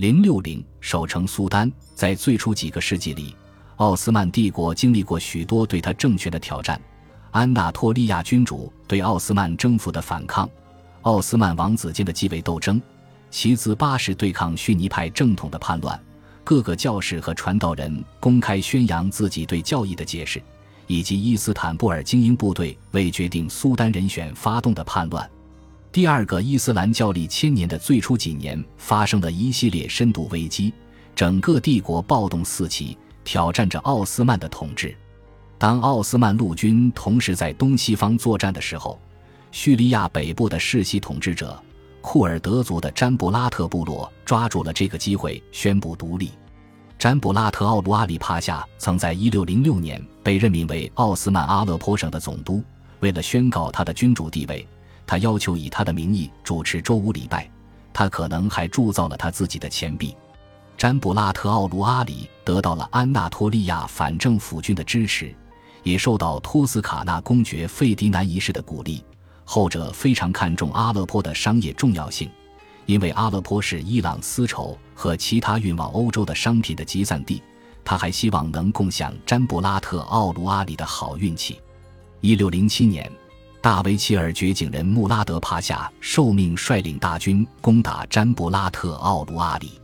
零六零守城苏丹，在最初几个世纪里，奥斯曼帝国经历过许多对他政权的挑战：安纳托利亚君主对奥斯曼征服的反抗，奥斯曼王子间的继位斗争，其子八世对抗逊尼派正统的叛乱，各个教士和传道人公开宣扬自己对教义的解释，以及伊斯坦布尔精英部队为决定苏丹人选发动的叛乱。第二个伊斯兰教历千年的最初几年，发生了一系列深度危机，整个帝国暴动四起，挑战着奥斯曼的统治。当奥斯曼陆军同时在东西方作战的时候，叙利亚北部的世袭统治者库尔德族的詹布拉特部落抓住了这个机会，宣布独立。詹布拉特奥卢阿里帕夏曾在1606年被任命为奥斯曼阿勒颇省的总督，为了宣告他的君主地位。他要求以他的名义主持周五礼拜，他可能还铸造了他自己的钱币。詹布拉特奥卢阿里得到了安纳托利亚反政府军的支持，也受到托斯卡纳公爵费迪南一世的鼓励。后者非常看重阿勒颇的商业重要性，因为阿勒颇是伊朗丝绸和其他运往欧洲的商品的集散地。他还希望能共享詹布拉特奥卢阿里的好运气。一六零七年。大维齐尔掘井人穆拉德帕夏受命率领大军攻打詹布拉特奥卢阿里。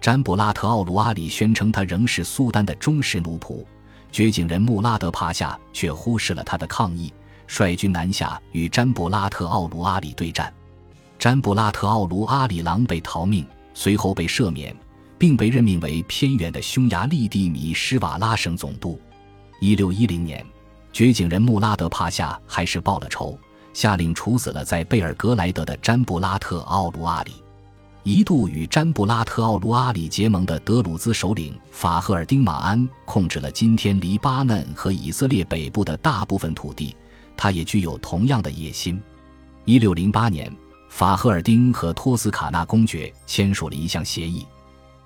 詹布拉特奥卢阿里宣称他仍是苏丹的忠实奴仆，掘井人穆拉德帕夏却忽视了他的抗议，率军南下与詹布拉特奥卢阿里对战。詹布拉特奥卢阿里狼狈逃命，随后被赦免，并被任命为偏远的匈牙利地米施瓦拉省总督。一六一零年。掘井人穆拉德帕夏还是报了仇，下令处死了在贝尔格莱德的詹布拉特奥卢阿里。一度与詹布拉特奥卢阿里结盟的德鲁兹首领法赫尔丁马安控制了今天黎巴嫩和以色列北部的大部分土地，他也具有同样的野心。一六零八年，法赫尔丁和托斯卡纳公爵签署了一项协议。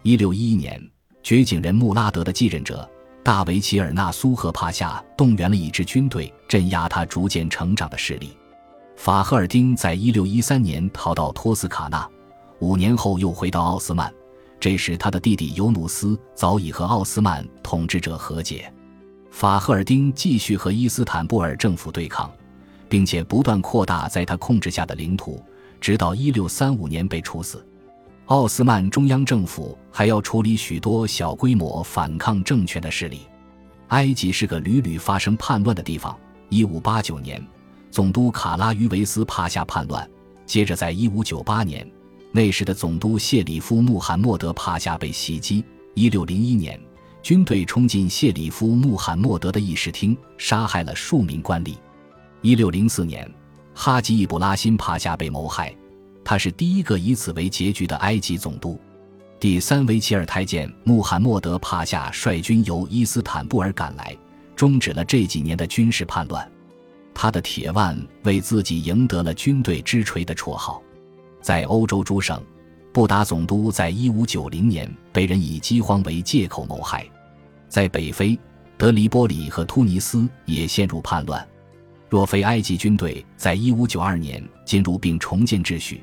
一六一一年，掘井人穆拉德的继任者。大维齐尔纳苏和帕夏动员了一支军队，镇压他逐渐成长的势力。法赫尔丁在一六一三年逃到托斯卡纳，五年后又回到奥斯曼。这时，他的弟弟尤努斯早已和奥斯曼统治者和解。法赫尔丁继续和伊斯坦布尔政府对抗，并且不断扩大在他控制下的领土，直到一六三五年被处死。奥斯曼中央政府还要处理许多小规模反抗政权的势力。埃及是个屡屡发生叛乱的地方。一五八九年，总督卡拉于维斯帕夏叛乱；接着，在一五九八年，那时的总督谢里夫穆罕默德帕夏被袭击。一六零一年，军队冲进谢里夫穆罕默德的议事厅，杀害了数名官吏。一六零四年，哈吉易卜拉欣帕夏被谋害。他是第一个以此为结局的埃及总督。第三维齐尔太监穆罕默德帕夏率军由伊斯坦布尔赶来，终止了这几年的军事叛乱。他的铁腕为自己赢得了“军队之锤”的绰号。在欧洲诸省，布达总督在一五九零年被人以饥荒为借口谋害。在北非，德黎波里和突尼斯也陷入叛乱。若非埃及军队在一五九二年进入并重建秩序，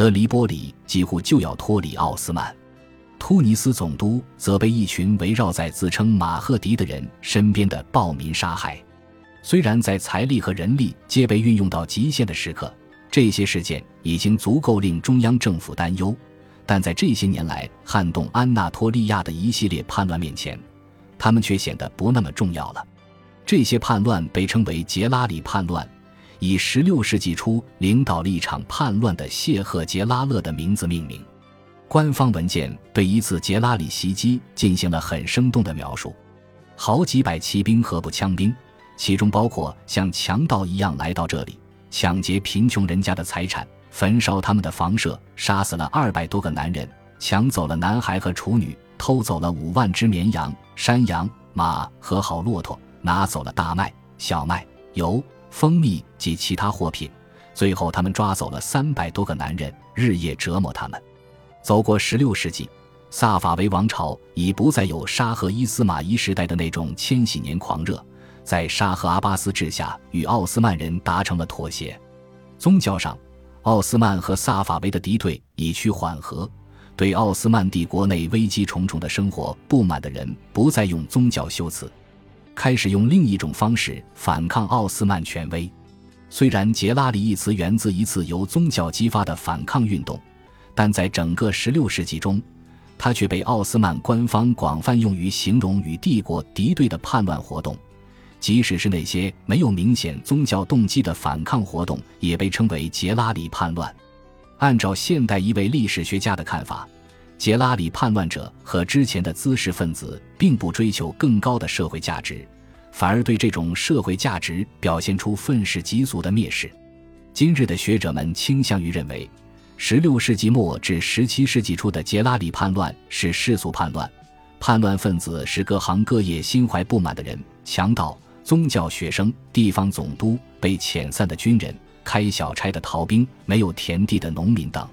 德黎波里几乎就要脱离奥斯曼，突尼斯总督则被一群围绕在自称马赫迪的人身边的暴民杀害。虽然在财力和人力皆被运用到极限的时刻，这些事件已经足够令中央政府担忧，但在这些年来撼动安纳托利亚的一系列叛乱面前，他们却显得不那么重要了。这些叛乱被称为杰拉里叛乱。以16世纪初领导了一场叛乱的谢赫杰拉勒的名字命名。官方文件对一次杰拉里袭击进行了很生动的描述：好几百骑兵和步枪兵，其中包括像强盗一样来到这里，抢劫贫穷人家的财产，焚烧他们的房舍，杀死了二百多个男人，抢走了男孩和处女，偷走了五万只绵羊、山羊、马和好骆驼，拿走了大麦、小麦、油。蜂蜜及其他货品，最后他们抓走了三百多个男人，日夜折磨他们。走过十六世纪，萨法维王朝已不再有沙赫伊斯马仪时代的那种千禧年狂热，在沙赫阿巴斯治下，与奥斯曼人达成了妥协。宗教上，奥斯曼和萨法维的敌对已趋缓和，对奥斯曼帝国内危机重重的生活不满的人，不再用宗教修辞，开始用另一种方式反抗奥斯曼权威。虽然“杰拉里”一词源自一次由宗教激发的反抗运动，但在整个16世纪中，它却被奥斯曼官方广泛用于形容与帝国敌对的叛乱活动。即使是那些没有明显宗教动机的反抗活动，也被称为“杰拉里叛乱”。按照现代一位历史学家的看法，杰拉里叛乱者和之前的滋事分子并不追求更高的社会价值。反而对这种社会价值表现出愤世嫉俗的蔑视。今日的学者们倾向于认为，16世纪末至17世纪初的杰拉里叛乱是世俗叛乱，叛乱分子是各行各业心怀不满的人，强盗、宗教学生、地方总督、被遣散的军人、开小差的逃兵、没有田地的农民等。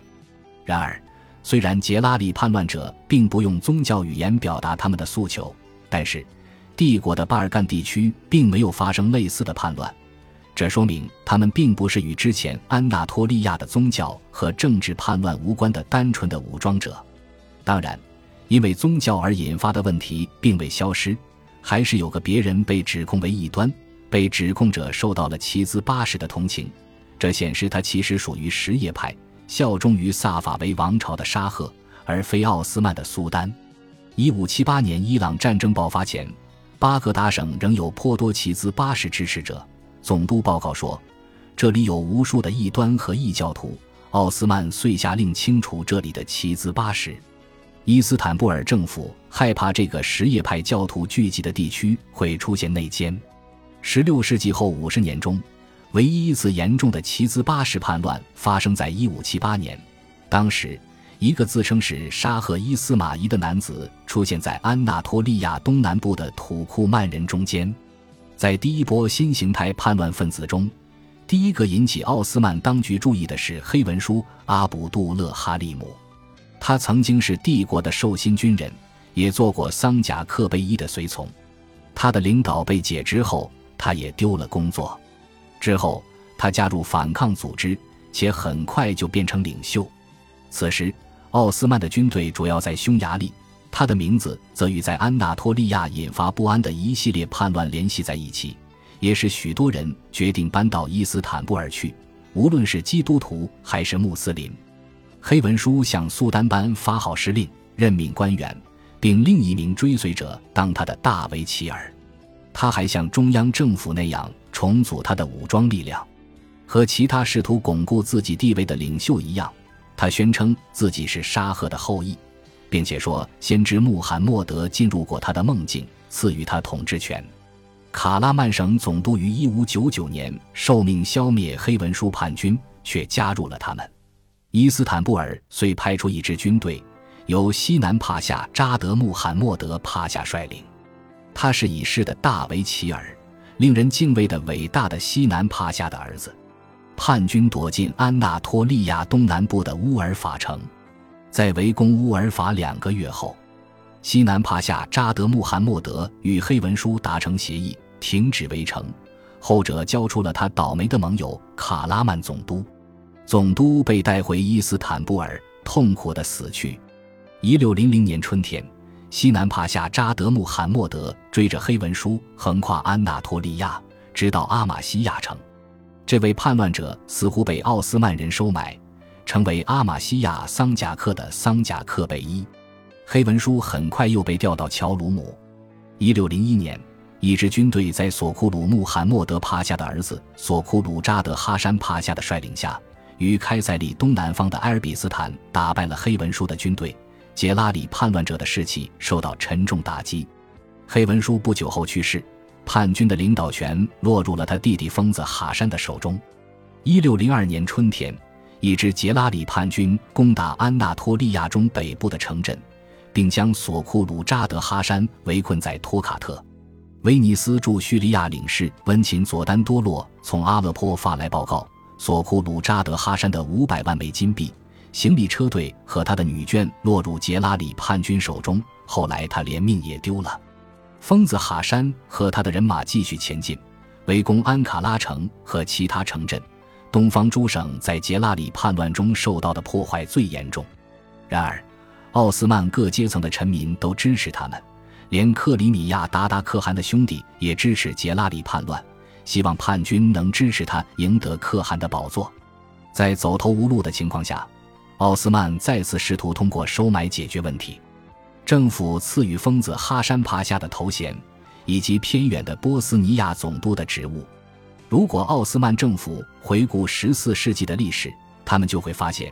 然而，虽然杰拉里叛乱者并不用宗教语言表达他们的诉求，但是。帝国的巴尔干地区并没有发生类似的叛乱，这说明他们并不是与之前安纳托利亚的宗教和政治叛乱无关的单纯的武装者。当然，因为宗教而引发的问题并未消失，还是有个别人被指控为异端，被指控者受到了齐兹八世的同情，这显示他其实属于什叶派，效忠于萨法维王朝的沙赫，而非奥斯曼的苏丹。一五七八年伊朗战争爆发前。巴格达省仍有颇多齐兹巴什支持者。总督报告说，这里有无数的异端和异教徒。奥斯曼遂下令清除这里的齐兹巴什。伊斯坦布尔政府害怕这个什叶派教徒聚集的地区会出现内奸。16世纪后五十年中，唯一一次严重的齐兹巴什叛乱发生在1578年，当时。一个自称是沙赫伊斯马仪的男子出现在安纳托利亚东南部的土库曼人中间。在第一波新形态叛乱分子中，第一个引起奥斯曼当局注意的是黑文书阿卜杜勒哈利姆。他曾经是帝国的受薪军人，也做过桑贾克贝伊的随从。他的领导被解职后，他也丢了工作。之后，他加入反抗组织，且很快就变成领袖。此时。奥斯曼的军队主要在匈牙利，他的名字则与在安纳托利亚引发不安的一系列叛乱联系在一起，也使许多人决定搬到伊斯坦布尔去，无论是基督徒还是穆斯林。黑文书向苏丹班发号施令，任命官员，并另一名追随者当他的大维齐尔。他还像中央政府那样重组他的武装力量，和其他试图巩固自己地位的领袖一样。他宣称自己是沙赫的后裔，并且说先知穆罕默德进入过他的梦境，赐予他统治权。卡拉曼省总督于1599年受命消灭黑文书叛军，却加入了他们。伊斯坦布尔遂派出一支军队，由西南帕夏扎德穆罕默德帕夏率领。他是已逝的大维齐尔，令人敬畏的伟大的西南帕夏的儿子。叛军躲进安纳托利亚东南部的乌尔法城，在围攻乌尔法两个月后，西南帕夏扎德穆罕默德与黑文书达成协议，停止围城。后者交出了他倒霉的盟友卡拉曼总督，总督被带回伊斯坦布尔，痛苦的死去。一六零零年春天，西南帕夏扎德穆罕默德追着黑文书横跨安纳托利亚，直到阿玛西亚城。这位叛乱者似乎被奥斯曼人收买，成为阿玛西亚桑贾克的桑贾克贝伊。黑文书很快又被调到乔鲁姆。一六零一年，一支军队在索库鲁穆罕默德帕夏的儿子索库鲁扎德哈山帕夏的率领下，于开塞利东南方的埃尔比斯坦打败了黑文书的军队。杰拉里叛乱者的士气受到沉重打击。黑文书不久后去世。叛军的领导权落入了他弟弟疯子哈山的手中。一六零二年春天，一支杰拉里叛军攻打安纳托利亚中北部的城镇，并将索库鲁扎德哈山围困在托卡特。威尼斯驻叙利亚领事温琴佐丹多洛从阿勒颇发来报告：索库鲁扎德哈山的五百万枚金币、行李车队和他的女眷落入杰拉里叛军手中。后来他连命也丢了。疯子哈山和他的人马继续前进，围攻安卡拉城和其他城镇。东方诸省在杰拉里叛乱中受到的破坏最严重。然而，奥斯曼各阶层的臣民都支持他们，连克里米亚达达可汗的兄弟也支持杰拉里叛乱，希望叛军能支持他赢得可汗的宝座。在走投无路的情况下，奥斯曼再次试图通过收买解决问题。政府赐予疯子哈山帕夏的头衔，以及偏远的波斯尼亚总督的职务。如果奥斯曼政府回顾十四世纪的历史，他们就会发现，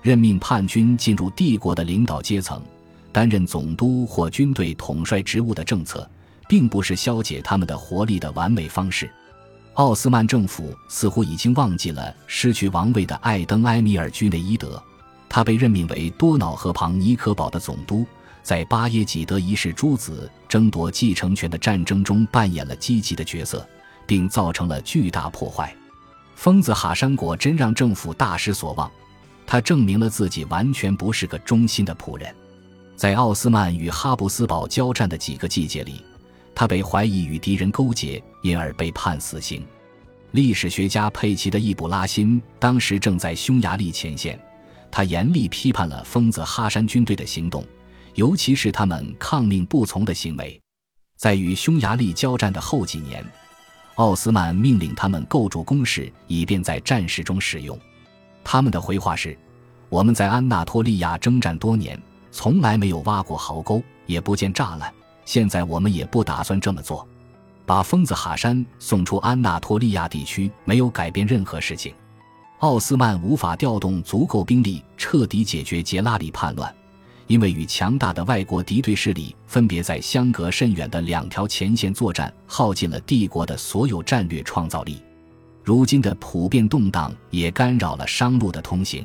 任命叛军进入帝国的领导阶层，担任总督或军队统帅职务的政策，并不是消解他们的活力的完美方式。奥斯曼政府似乎已经忘记了失去王位的艾登埃米尔居内伊德，他被任命为多瑙河旁尼科堡的总督，在巴耶济德一世诸子争夺继承权的战争中扮演了积极的角色。并造成了巨大破坏。疯子哈山果真让政府大失所望，他证明了自己完全不是个忠心的仆人。在奥斯曼与哈布斯堡交战的几个季节里，他被怀疑与敌人勾结，因而被判死刑。历史学家佩奇的易卜拉欣当时正在匈牙利前线，他严厉批判了疯子哈山军队的行动，尤其是他们抗命不从的行为。在与匈牙利交战的后几年。奥斯曼命令他们构筑工事，以便在战事中使用。他们的回话是：“我们在安纳托利亚征战多年，从来没有挖过壕沟，也不见栅栏。现在我们也不打算这么做。”把疯子哈山送出安纳托利亚地区，没有改变任何事情。奥斯曼无法调动足够兵力彻底解决杰拉里叛乱。因为与强大的外国敌对势力分别在相隔甚远的两条前线作战，耗尽了帝国的所有战略创造力。如今的普遍动荡也干扰了商路的通行，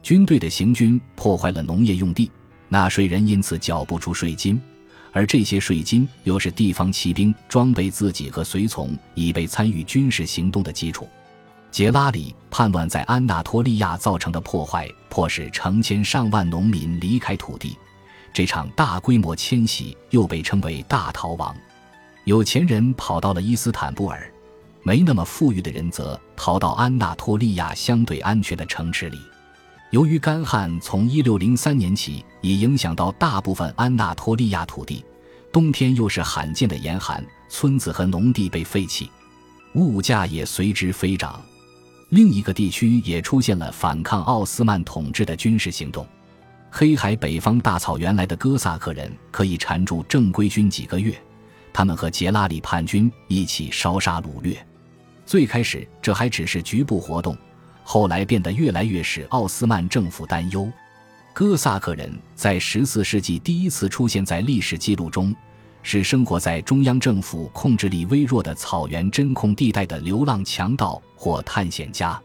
军队的行军破坏了农业用地，纳税人因此缴不出税金，而这些税金又是地方骑兵装备自己和随从以备参与军事行动的基础。杰拉里叛乱在安纳托利亚造成的破坏，迫使成千上万农民离开土地。这场大规模迁徙又被称为“大逃亡”。有钱人跑到了伊斯坦布尔，没那么富裕的人则逃到安纳托利亚相对安全的城池里。由于干旱从1603年起已影响到大部分安纳托利亚土地，冬天又是罕见的严寒，村子和农地被废弃，物价也随之飞涨。另一个地区也出现了反抗奥斯曼统治的军事行动。黑海北方大草原来的哥萨克人可以缠住正规军几个月，他们和杰拉里叛军一起烧杀掳掠。最开始这还只是局部活动，后来变得越来越使奥斯曼政府担忧。哥萨克人在十四世纪第一次出现在历史记录中。是生活在中央政府控制力微弱的草原真空地带的流浪强盗或探险家，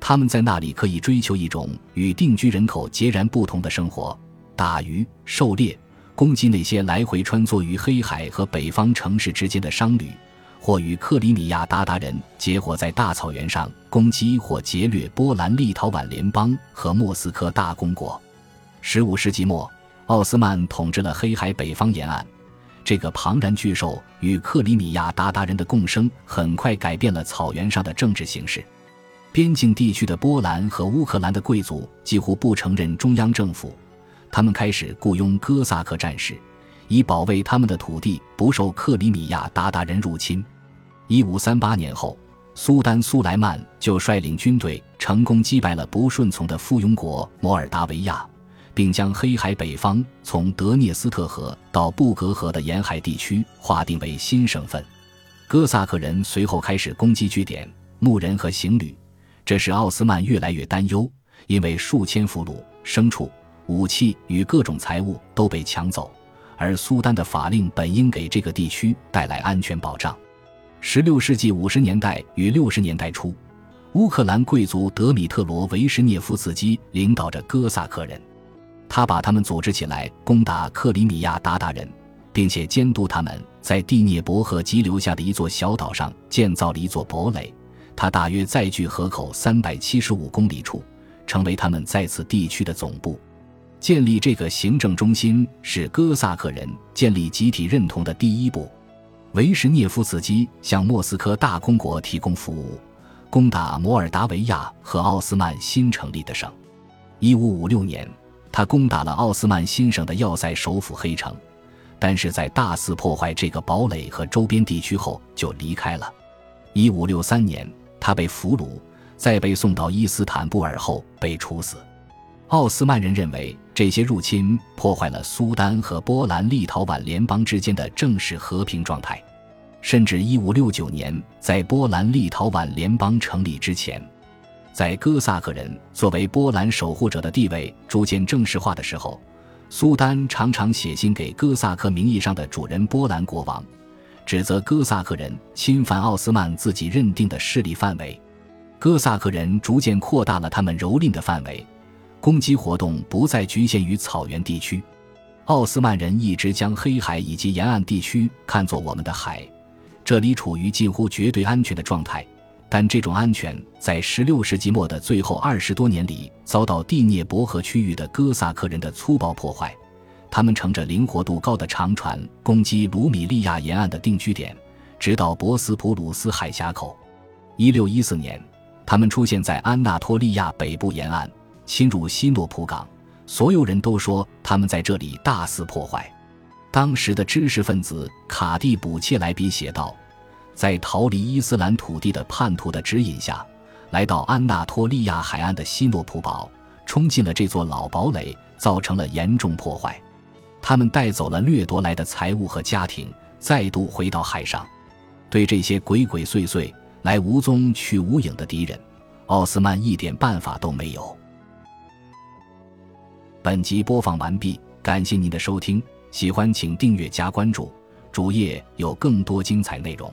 他们在那里可以追求一种与定居人口截然不同的生活：打鱼、狩猎、攻击那些来回穿梭于黑海和北方城市之间的商旅，或与克里米亚鞑靼人结伙在大草原上攻击或劫掠波兰立陶宛联邦和莫斯科大公国。十五世纪末，奥斯曼统治了黑海北方沿岸。这个庞然巨兽与克里米亚鞑靼人的共生，很快改变了草原上的政治形势。边境地区的波兰和乌克兰的贵族几乎不承认中央政府，他们开始雇佣哥萨克战士，以保卫他们的土地不受克里米亚鞑靼人入侵。一五三八年后，苏丹苏莱曼就率领军队成功击败了不顺从的附庸国摩尔达维亚。并将黑海北方从德涅斯特河到布格河的沿海地区划定为新省份。哥萨克人随后开始攻击据点、牧人和行旅，这使奥斯曼越来越担忧，因为数千俘虏、牲畜、武器与各种财物都被抢走，而苏丹的法令本应给这个地区带来安全保障。十六世纪五十年代与六十年代初，乌克兰贵族德米特罗维什涅夫斯基领导着哥萨克人。他把他们组织起来攻打克里米亚鞑靼人，并且监督他们在第聂伯河急流下的一座小岛上建造了一座堡垒。它大约在距河口三百七十五公里处，成为他们在此地区的总部。建立这个行政中心是哥萨克人建立集体认同的第一步。维什涅夫斯基向莫斯科大公国提供服务，攻打摩尔达维亚和奥斯曼新成立的省。一五五六年。他攻打了奥斯曼新省的要塞首府黑城，但是在大肆破坏这个堡垒和周边地区后就离开了。一五六三年，他被俘虏，在被送到伊斯坦布尔后被处死。奥斯曼人认为这些入侵破坏了苏丹和波兰立陶宛联邦之间的正式和平状态，甚至一五六九年，在波兰立陶宛联邦成立之前。在哥萨克人作为波兰守护者的地位逐渐正式化的时候，苏丹常常写信给哥萨克名义上的主人波兰国王，指责哥萨克人侵犯奥斯曼自己认定的势力范围。哥萨克人逐渐扩大了他们蹂躏的范围，攻击活动不再局限于草原地区。奥斯曼人一直将黑海以及沿岸地区看作我们的海，这里处于近乎绝对安全的状态。但这种安全在16世纪末的最后二十多年里遭到第聂伯河区域的哥萨克人的粗暴破坏。他们乘着灵活度高的长船攻击卢米利亚沿岸的定居点，直到博斯普鲁斯海峡口。1614年，他们出现在安纳托利亚北部沿岸，侵入西诺普港。所有人都说他们在这里大肆破坏。当时的知识分子卡蒂卜切莱比写道。在逃离伊斯兰土地的叛徒的指引下，来到安纳托利亚海岸的西诺普堡，冲进了这座老堡垒，造成了严重破坏。他们带走了掠夺来的财物和家庭，再度回到海上。对这些鬼鬼祟祟、来无踪去无影的敌人，奥斯曼一点办法都没有。本集播放完毕，感谢您的收听，喜欢请订阅加关注，主页有更多精彩内容。